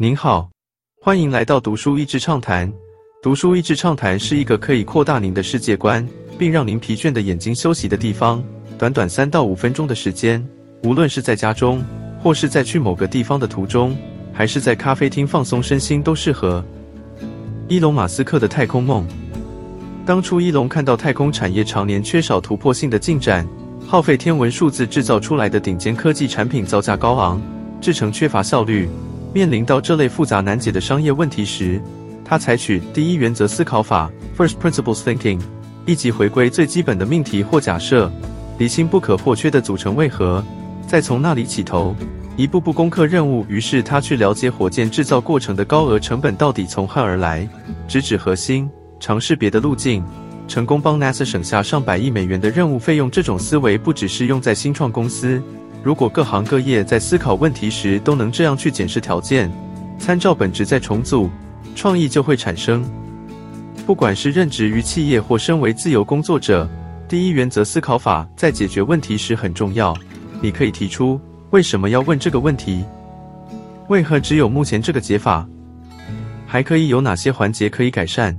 您好，欢迎来到读书益智畅谈。读书益智畅谈是一个可以扩大您的世界观，并让您疲倦的眼睛休息的地方。短短三到五分钟的时间，无论是在家中，或是在去某个地方的途中，还是在咖啡厅放松身心，都适合。伊隆马斯克的太空梦。当初伊隆看到太空产业常年缺少突破性的进展，耗费天文数字制造出来的顶尖科技产品造价高昂，制成缺乏效率。面临到这类复杂难解的商业问题时，他采取第一原则思考法 （First Principles Thinking），一级回归最基本的命题或假设，厘清不可或缺的组成为何，再从那里起头，一步步攻克任务。于是他去了解火箭制造过程的高额成本到底从何而来，直指核心，尝试别的路径，成功帮 NASA 省下上百亿美元的任务费用。这种思维不只是用在新创公司。如果各行各业在思考问题时都能这样去检视条件，参照本质再重组，创意就会产生。不管是任职于企业或身为自由工作者，第一原则思考法在解决问题时很重要。你可以提出为什么要问这个问题？为何只有目前这个解法？还可以有哪些环节可以改善？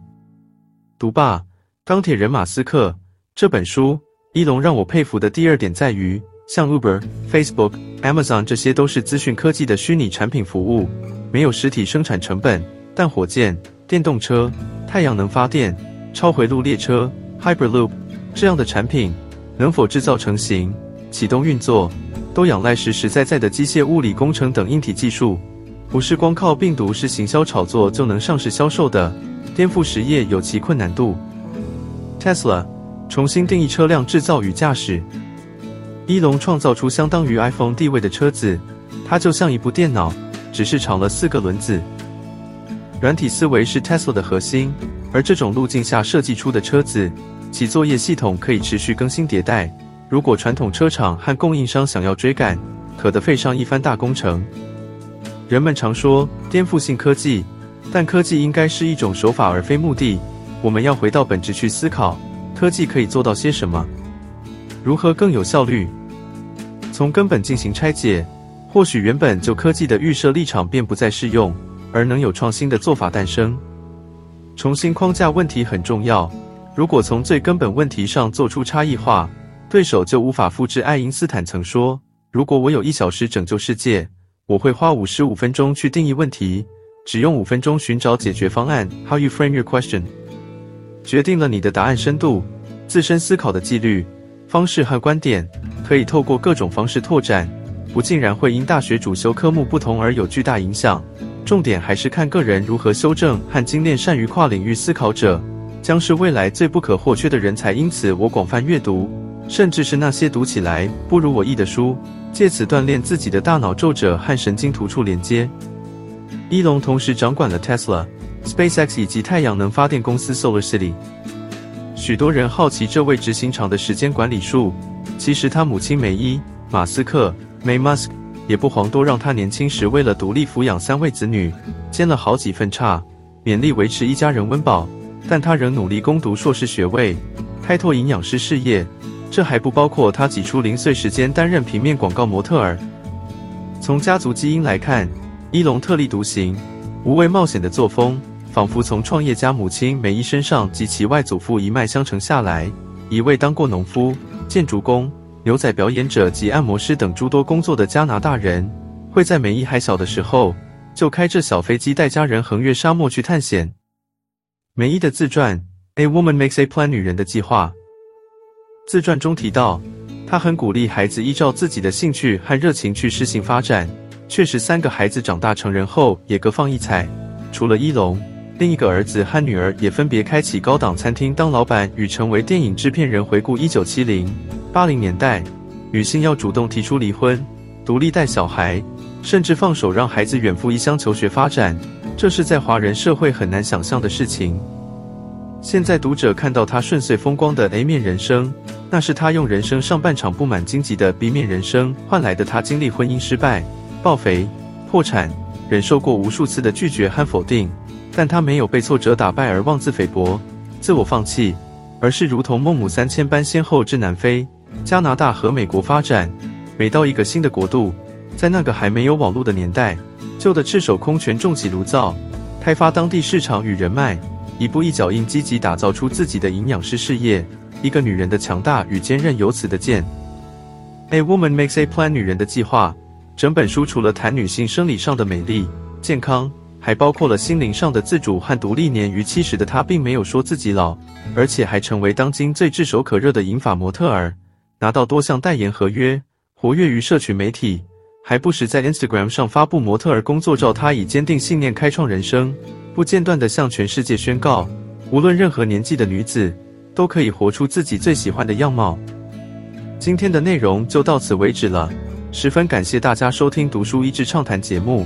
读吧，钢铁人马斯克这本书，一龙让我佩服的第二点在于。像 Uber、Facebook、Amazon 这些都是资讯科技的虚拟产品服务，没有实体生产成本。但火箭、电动车、太阳能发电、超回路列车 （Hyperloop） 这样的产品，能否制造成型、启动运作，都仰赖实实在在的机械物理工程等硬体技术，不是光靠病毒式行销炒作就能上市销售的。颠覆实业有其困难度。Tesla 重新定义车辆制造与驾驶。一龙创造出相当于 iPhone 地位的车子，它就像一部电脑，只是长了四个轮子。软体思维是 Tesla 的核心，而这种路径下设计出的车子，其作业系统可以持续更新迭代。如果传统车厂和供应商想要追赶，可得费上一番大工程。人们常说颠覆性科技，但科技应该是一种手法而非目的。我们要回到本质去思考，科技可以做到些什么，如何更有效率。从根本进行拆解，或许原本就科技的预设立场便不再适用，而能有创新的做法诞生。重新框架问题很重要。如果从最根本问题上做出差异化，对手就无法复制。爱因斯坦曾说：“如果我有一小时拯救世界，我会花五十五分钟去定义问题，只用五分钟寻找解决方案。” How you frame your question，决定了你的答案深度、自身思考的纪律、方式和观点。可以透过各种方式拓展，不竟然会因大学主修科目不同而有巨大影响。重点还是看个人如何修正和精炼善于跨领域思考者，将是未来最不可或缺的人才。因此，我广泛阅读，甚至是那些读起来不如我意的书，借此锻炼自己的大脑皱褶和神经突触连接。伊隆同时掌管了 Tesla、SpaceX 以及太阳能发电公司 Solar City。许多人好奇这位执行长的时间管理术。其实他母亲梅伊·马斯克 （May Musk） 也不遑多让，他年轻时为了独立抚养三位子女，兼了好几份差，勉力维持一家人温饱。但他仍努力攻读硕士学位，开拓营养师事业。这还不包括他挤出零碎时间担任平面广告模特儿。从家族基因来看，伊隆特立独行、无畏冒险的作风，仿佛从创业家母亲梅伊身上及其外祖父一脉相承下来。一位当过农夫。建筑工、牛仔表演者及按摩师等诸多工作的加拿大人，会在梅伊还小的时候就开着小飞机带家人横越沙漠去探险。梅伊的自传《A Woman Makes a Plan》女人的计划，自传中提到，她很鼓励孩子依照自己的兴趣和热情去试行发展。确实，三个孩子长大成人后也各放异彩，除了伊隆。另一个儿子和女儿也分别开启高档餐厅当老板，与成为电影制片人。回顾一九七零、八零年代，女性要主动提出离婚、独立带小孩，甚至放手让孩子远赴异乡求学发展，这是在华人社会很难想象的事情。现在读者看到她顺遂风光的 A 面人生，那是她用人生上半场布满荆棘的 B 面人生换来的。她经历婚姻失败、暴肥、破产，忍受过无数次的拒绝和否定。但他没有被挫折打败而妄自菲薄、自我放弃，而是如同孟母三迁般先后至南非、加拿大和美国发展。每到一个新的国度，在那个还没有网络的年代，旧的赤手空拳重起炉灶，开发当地市场与人脉，一步一脚印积极打造出自己的营养师事业。一个女人的强大与坚韧由此的见。A woman makes a plan，女人的计划。整本书除了谈女性生理上的美丽、健康，还包括了心灵上的自主和独立。年逾七十的她，并没有说自己老，而且还成为当今最炙手可热的银发模特儿，拿到多项代言合约，活跃于社群媒体，还不时在 Instagram 上发布模特儿工作照。她以坚定信念开创人生，不间断地向全世界宣告：无论任何年纪的女子，都可以活出自己最喜欢的样貌。今天的内容就到此为止了。十分感谢大家收听《读书益智畅谈》节目。